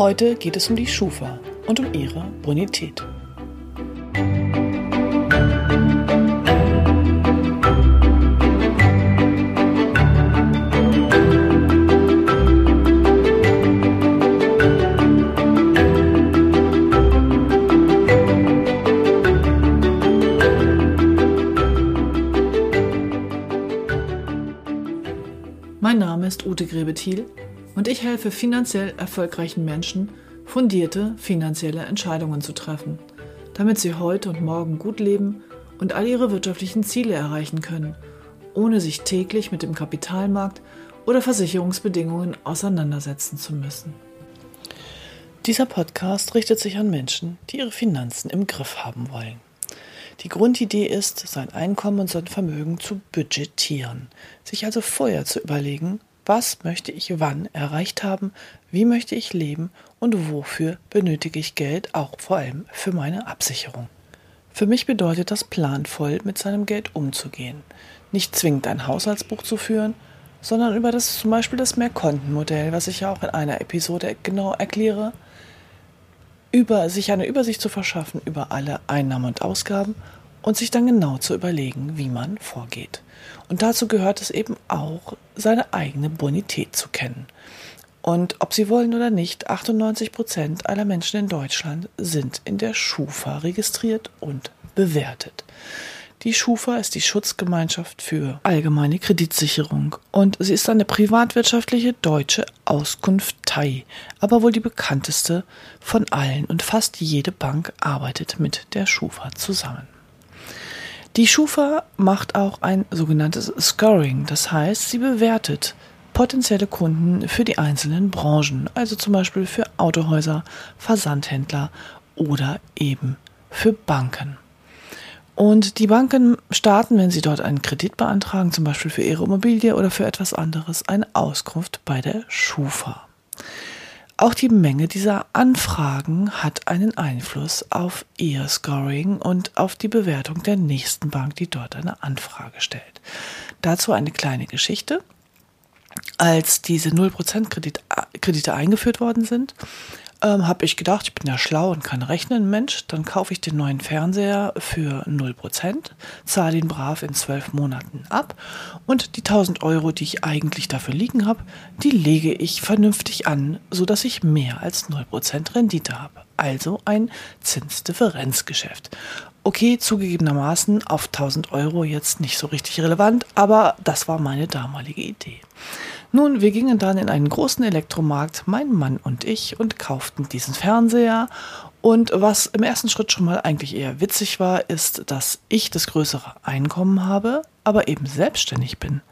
Heute geht es um die Schufa und um ihre Bonität. Mein Name ist Ute Grebethiel ich helfe finanziell erfolgreichen Menschen, fundierte finanzielle Entscheidungen zu treffen, damit sie heute und morgen gut leben und all ihre wirtschaftlichen Ziele erreichen können, ohne sich täglich mit dem Kapitalmarkt oder Versicherungsbedingungen auseinandersetzen zu müssen. Dieser Podcast richtet sich an Menschen, die ihre Finanzen im Griff haben wollen. Die Grundidee ist, sein Einkommen und sein Vermögen zu budgetieren, sich also vorher zu überlegen, was möchte ich wann erreicht haben, wie möchte ich leben? Und wofür benötige ich Geld, auch vor allem für meine Absicherung. Für mich bedeutet das planvoll mit seinem Geld umzugehen, nicht zwingend ein Haushaltsbuch zu führen, sondern über das zum Beispiel das Mehrkontenmodell, was ich ja auch in einer Episode genau erkläre, über sich eine Übersicht zu verschaffen über alle Einnahmen und Ausgaben und sich dann genau zu überlegen, wie man vorgeht. Und dazu gehört es eben auch, seine eigene Bonität zu kennen. Und ob Sie wollen oder nicht, 98 Prozent aller Menschen in Deutschland sind in der Schufa registriert und bewertet. Die Schufa ist die Schutzgemeinschaft für allgemeine Kreditsicherung und sie ist eine privatwirtschaftliche deutsche Auskunftei, aber wohl die bekannteste von allen und fast jede Bank arbeitet mit der Schufa zusammen. Die Schufa macht auch ein sogenanntes Scoring, das heißt, sie bewertet potenzielle Kunden für die einzelnen Branchen, also zum Beispiel für Autohäuser, Versandhändler oder eben für Banken. Und die Banken starten, wenn sie dort einen Kredit beantragen, zum Beispiel für ihre Immobilie oder für etwas anderes, eine Auskunft bei der Schufa. Auch die Menge dieser Anfragen hat einen Einfluss auf ihr Scoring und auf die Bewertung der nächsten Bank, die dort eine Anfrage stellt. Dazu eine kleine Geschichte. Als diese 0% Kredite eingeführt worden sind, ähm, habe ich gedacht, ich bin ja schlau und kann rechnen, Mensch, dann kaufe ich den neuen Fernseher für 0%, zahle ihn brav in zwölf Monaten ab und die 1000 Euro, die ich eigentlich dafür liegen habe, die lege ich vernünftig an, sodass ich mehr als 0% Rendite habe. Also ein Zinsdifferenzgeschäft. Okay, zugegebenermaßen auf 1000 Euro jetzt nicht so richtig relevant, aber das war meine damalige Idee. Nun, wir gingen dann in einen großen Elektromarkt, mein Mann und ich, und kauften diesen Fernseher. Und was im ersten Schritt schon mal eigentlich eher witzig war, ist, dass ich das größere Einkommen habe, aber eben selbstständig bin.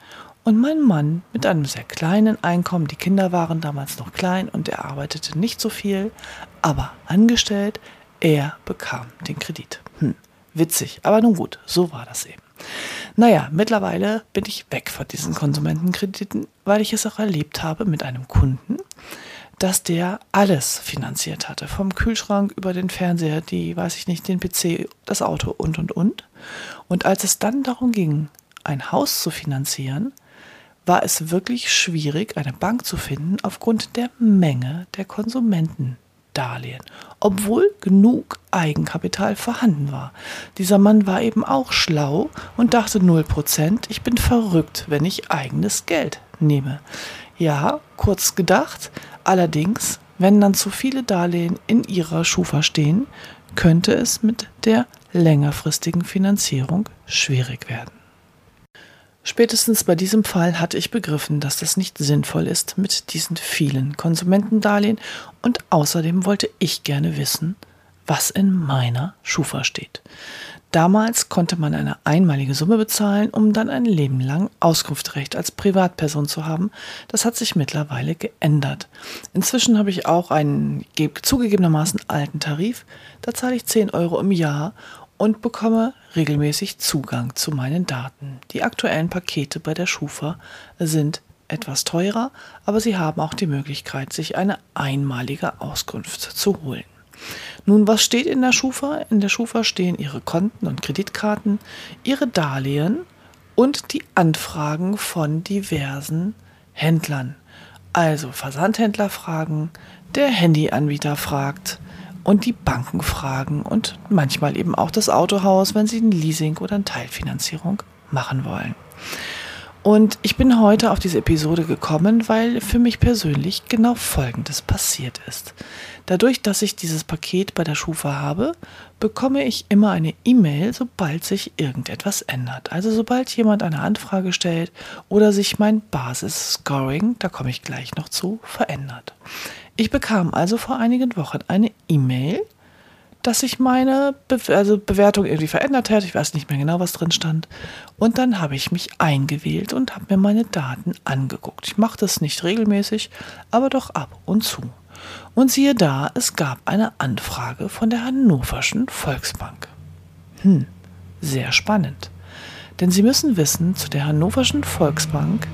Und mein Mann mit einem sehr kleinen Einkommen, die Kinder waren damals noch klein und er arbeitete nicht so viel, aber angestellt, er bekam den Kredit. Hm, witzig, aber nun gut, so war das eben. Naja, mittlerweile bin ich weg von diesen Konsumentenkrediten, weil ich es auch erlebt habe mit einem Kunden, dass der alles finanziert hatte. Vom Kühlschrank über den Fernseher, die, weiß ich nicht, den PC, das Auto und, und, und. Und als es dann darum ging, ein Haus zu finanzieren, war es wirklich schwierig, eine Bank zu finden aufgrund der Menge der Konsumenten Darlehen, obwohl genug Eigenkapital vorhanden war. Dieser Mann war eben auch schlau und dachte 0%, ich bin verrückt, wenn ich eigenes Geld nehme. Ja, kurz gedacht, allerdings, wenn dann zu viele Darlehen in ihrer Schufa stehen, könnte es mit der längerfristigen Finanzierung schwierig werden. Spätestens bei diesem Fall hatte ich begriffen, dass das nicht sinnvoll ist mit diesen vielen Konsumentendarlehen und außerdem wollte ich gerne wissen, was in meiner Schufa steht. Damals konnte man eine einmalige Summe bezahlen, um dann ein Leben lang Auskunftsrecht als Privatperson zu haben. Das hat sich mittlerweile geändert. Inzwischen habe ich auch einen zugegebenermaßen alten Tarif. Da zahle ich 10 Euro im Jahr und bekomme regelmäßig Zugang zu meinen Daten. Die aktuellen Pakete bei der Schufa sind etwas teurer, aber sie haben auch die Möglichkeit, sich eine einmalige Auskunft zu holen. Nun, was steht in der Schufa? In der Schufa stehen Ihre Konten und Kreditkarten, Ihre Darlehen und die Anfragen von diversen Händlern. Also Versandhändler fragen, der Handyanbieter fragt, und die Banken fragen und manchmal eben auch das Autohaus, wenn sie ein Leasing oder eine Teilfinanzierung machen wollen. Und ich bin heute auf diese Episode gekommen, weil für mich persönlich genau Folgendes passiert ist. Dadurch, dass ich dieses Paket bei der Schufa habe, bekomme ich immer eine E-Mail, sobald sich irgendetwas ändert. Also sobald jemand eine Anfrage stellt oder sich mein Basis-Scoring, da komme ich gleich noch zu, verändert. Ich bekam also vor einigen Wochen eine E-Mail, dass sich meine Be also Bewertung irgendwie verändert hat. Ich weiß nicht mehr genau, was drin stand. Und dann habe ich mich eingewählt und habe mir meine Daten angeguckt. Ich mache das nicht regelmäßig, aber doch ab und zu. Und siehe da, es gab eine Anfrage von der Hannoverschen Volksbank. Hm, sehr spannend. Denn Sie müssen wissen, zu der Hannoverschen Volksbank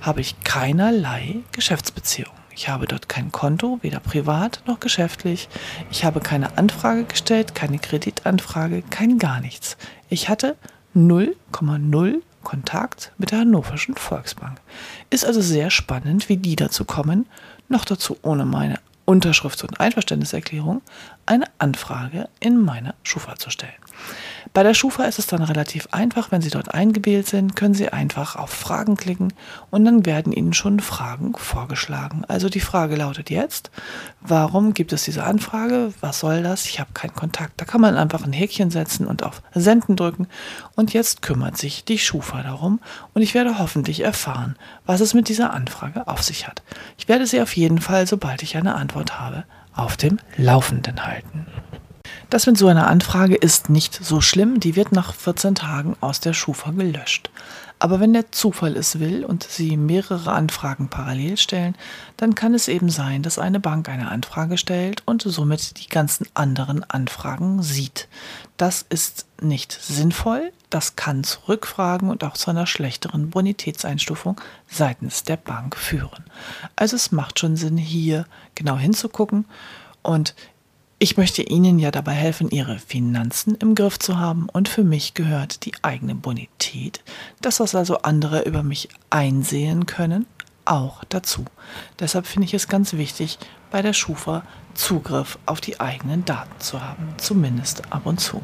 habe ich keinerlei Geschäftsbeziehung. Ich habe dort kein Konto, weder privat noch geschäftlich. Ich habe keine Anfrage gestellt, keine Kreditanfrage, kein gar nichts. Ich hatte 0,0 Kontakt mit der Hannoverschen Volksbank. Ist also sehr spannend, wie die dazu kommen, noch dazu ohne meine Unterschrift und Einverständniserklärung eine Anfrage in meiner Schufa zu stellen. Bei der Schufa ist es dann relativ einfach. Wenn Sie dort eingewählt sind, können Sie einfach auf Fragen klicken und dann werden Ihnen schon Fragen vorgeschlagen. Also die Frage lautet jetzt, warum gibt es diese Anfrage? Was soll das? Ich habe keinen Kontakt. Da kann man einfach ein Häkchen setzen und auf Senden drücken. Und jetzt kümmert sich die Schufa darum und ich werde hoffentlich erfahren, was es mit dieser Anfrage auf sich hat. Ich werde Sie auf jeden Fall, sobald ich eine Antwort habe, auf dem Laufenden halten. Das mit so einer Anfrage ist nicht so schlimm, die wird nach 14 Tagen aus der Schufa gelöscht. Aber wenn der Zufall es will und Sie mehrere Anfragen parallel stellen, dann kann es eben sein, dass eine Bank eine Anfrage stellt und somit die ganzen anderen Anfragen sieht. Das ist nicht sinnvoll, das kann zu Rückfragen und auch zu einer schlechteren Bonitätseinstufung seitens der Bank führen. Also es macht schon Sinn, hier genau hinzugucken und ich möchte Ihnen ja dabei helfen, Ihre Finanzen im Griff zu haben und für mich gehört die eigene Bonität, das, was also andere über mich einsehen können, auch dazu. Deshalb finde ich es ganz wichtig, bei der Schufa Zugriff auf die eigenen Daten zu haben, zumindest ab und zu.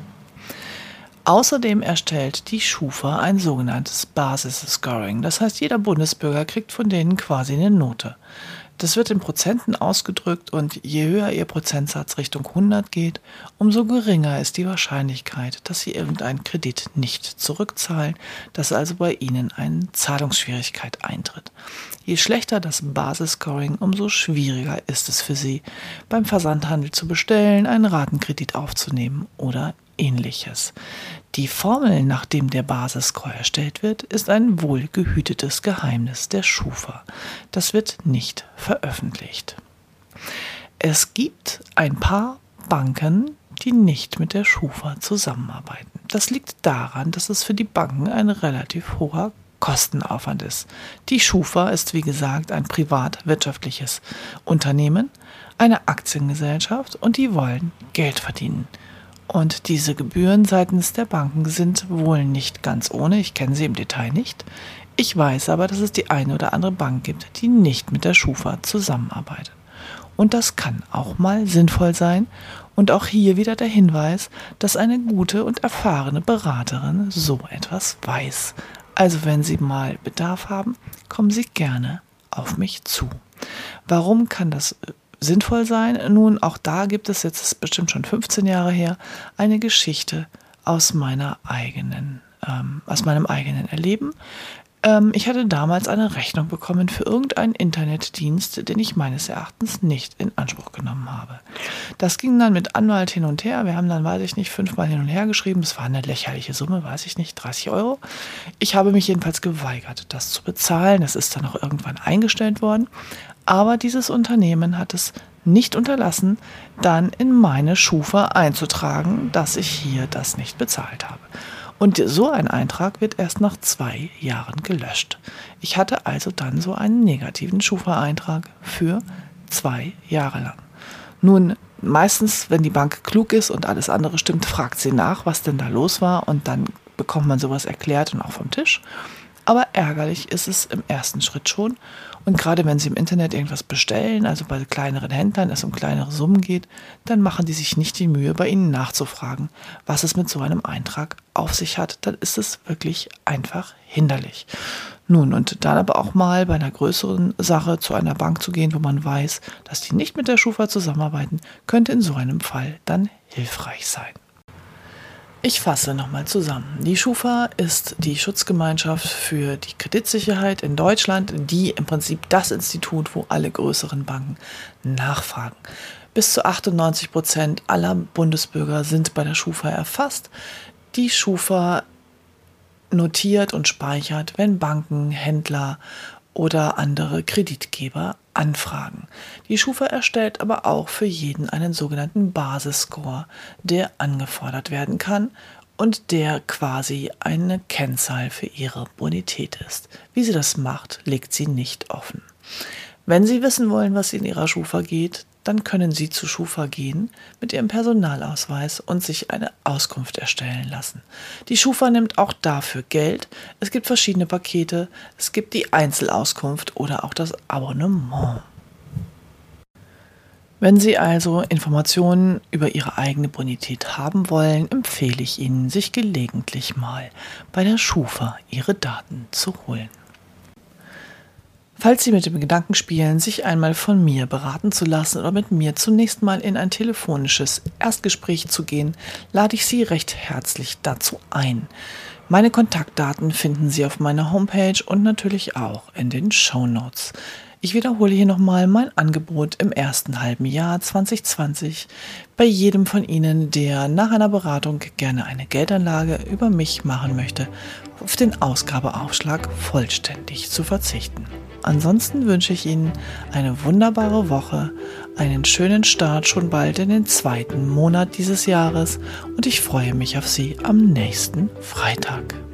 Außerdem erstellt die Schufa ein sogenanntes Basis-Scoring. Das heißt, jeder Bundesbürger kriegt von denen quasi eine Note. Das wird in Prozenten ausgedrückt und je höher Ihr Prozentsatz Richtung 100 geht, umso geringer ist die Wahrscheinlichkeit, dass Sie irgendeinen Kredit nicht zurückzahlen, dass also bei Ihnen eine Zahlungsschwierigkeit eintritt. Je schlechter das Basisscoring, umso schwieriger ist es für Sie, beim Versandhandel zu bestellen, einen Ratenkredit aufzunehmen oder ähnliches. Die Formel, nach dem der Basisscore erstellt wird, ist ein wohlgehütetes Geheimnis der Schufa. Das wird nicht veröffentlicht. Es gibt ein paar Banken, die nicht mit der Schufa zusammenarbeiten. Das liegt daran, dass es für die Banken ein relativ hoher Kostenaufwand ist. Die Schufa ist, wie gesagt, ein privatwirtschaftliches Unternehmen, eine Aktiengesellschaft und die wollen Geld verdienen. Und diese Gebühren seitens der Banken sind wohl nicht ganz ohne. Ich kenne sie im Detail nicht. Ich weiß aber, dass es die eine oder andere Bank gibt, die nicht mit der Schufa zusammenarbeitet. Und das kann auch mal sinnvoll sein. Und auch hier wieder der Hinweis, dass eine gute und erfahrene Beraterin so etwas weiß. Also wenn Sie mal Bedarf haben, kommen Sie gerne auf mich zu. Warum kann das äh, sinnvoll sein? Nun, auch da gibt es jetzt bestimmt schon 15 Jahre her eine Geschichte aus meiner eigenen, ähm, aus meinem eigenen Erleben. Ähm, ich hatte damals eine Rechnung bekommen für irgendeinen Internetdienst, den ich meines Erachtens nicht in Anspruch genommen habe. Das ging dann mit Anwalt hin und her. Wir haben dann, weiß ich nicht, fünfmal hin und her geschrieben. Es war eine lächerliche Summe, weiß ich nicht, 30 Euro. Ich habe mich jedenfalls geweigert, das zu bezahlen. Das ist dann auch irgendwann eingestellt worden. Aber dieses Unternehmen hat es nicht unterlassen, dann in meine Schufa einzutragen, dass ich hier das nicht bezahlt habe. Und so ein Eintrag wird erst nach zwei Jahren gelöscht. Ich hatte also dann so einen negativen Schufa-Eintrag für zwei Jahre lang. Nun, meistens, wenn die Bank klug ist und alles andere stimmt, fragt sie nach, was denn da los war und dann bekommt man sowas erklärt und auch vom Tisch. Aber ärgerlich ist es im ersten Schritt schon. Und gerade wenn Sie im Internet irgendwas bestellen, also bei kleineren Händlern es um kleinere Summen geht, dann machen die sich nicht die Mühe, bei Ihnen nachzufragen, was es mit so einem Eintrag auf sich hat. Dann ist es wirklich einfach hinderlich. Nun, und dann aber auch mal bei einer größeren Sache zu einer Bank zu gehen, wo man weiß, dass die nicht mit der Schufa zusammenarbeiten, könnte in so einem Fall dann hilfreich sein. Ich fasse nochmal zusammen. Die Schufa ist die Schutzgemeinschaft für die Kreditsicherheit in Deutschland, die im Prinzip das Institut, wo alle größeren Banken nachfragen. Bis zu 98 Prozent aller Bundesbürger sind bei der Schufa erfasst. Die Schufa notiert und speichert, wenn Banken, Händler oder andere Kreditgeber anfragen. Die Schufa erstellt aber auch für jeden einen sogenannten Basisscore, der angefordert werden kann und der quasi eine Kennzahl für ihre Bonität ist. Wie sie das macht, legt sie nicht offen. Wenn Sie wissen wollen, was in Ihrer Schufa geht, dann können Sie zu Schufa gehen mit Ihrem Personalausweis und sich eine Auskunft erstellen lassen. Die Schufa nimmt auch dafür Geld. Es gibt verschiedene Pakete. Es gibt die Einzelauskunft oder auch das Abonnement. Wenn Sie also Informationen über Ihre eigene Bonität haben wollen, empfehle ich Ihnen, sich gelegentlich mal bei der Schufa Ihre Daten zu holen. Falls Sie mit dem Gedanken spielen, sich einmal von mir beraten zu lassen oder mit mir zunächst mal in ein telefonisches Erstgespräch zu gehen, lade ich Sie recht herzlich dazu ein. Meine Kontaktdaten finden Sie auf meiner Homepage und natürlich auch in den Show Notes. Ich wiederhole hier nochmal mein Angebot im ersten halben Jahr 2020 bei jedem von Ihnen, der nach einer Beratung gerne eine Geldanlage über mich machen möchte, auf den Ausgabeaufschlag vollständig zu verzichten. Ansonsten wünsche ich Ihnen eine wunderbare Woche, einen schönen Start schon bald in den zweiten Monat dieses Jahres und ich freue mich auf Sie am nächsten Freitag.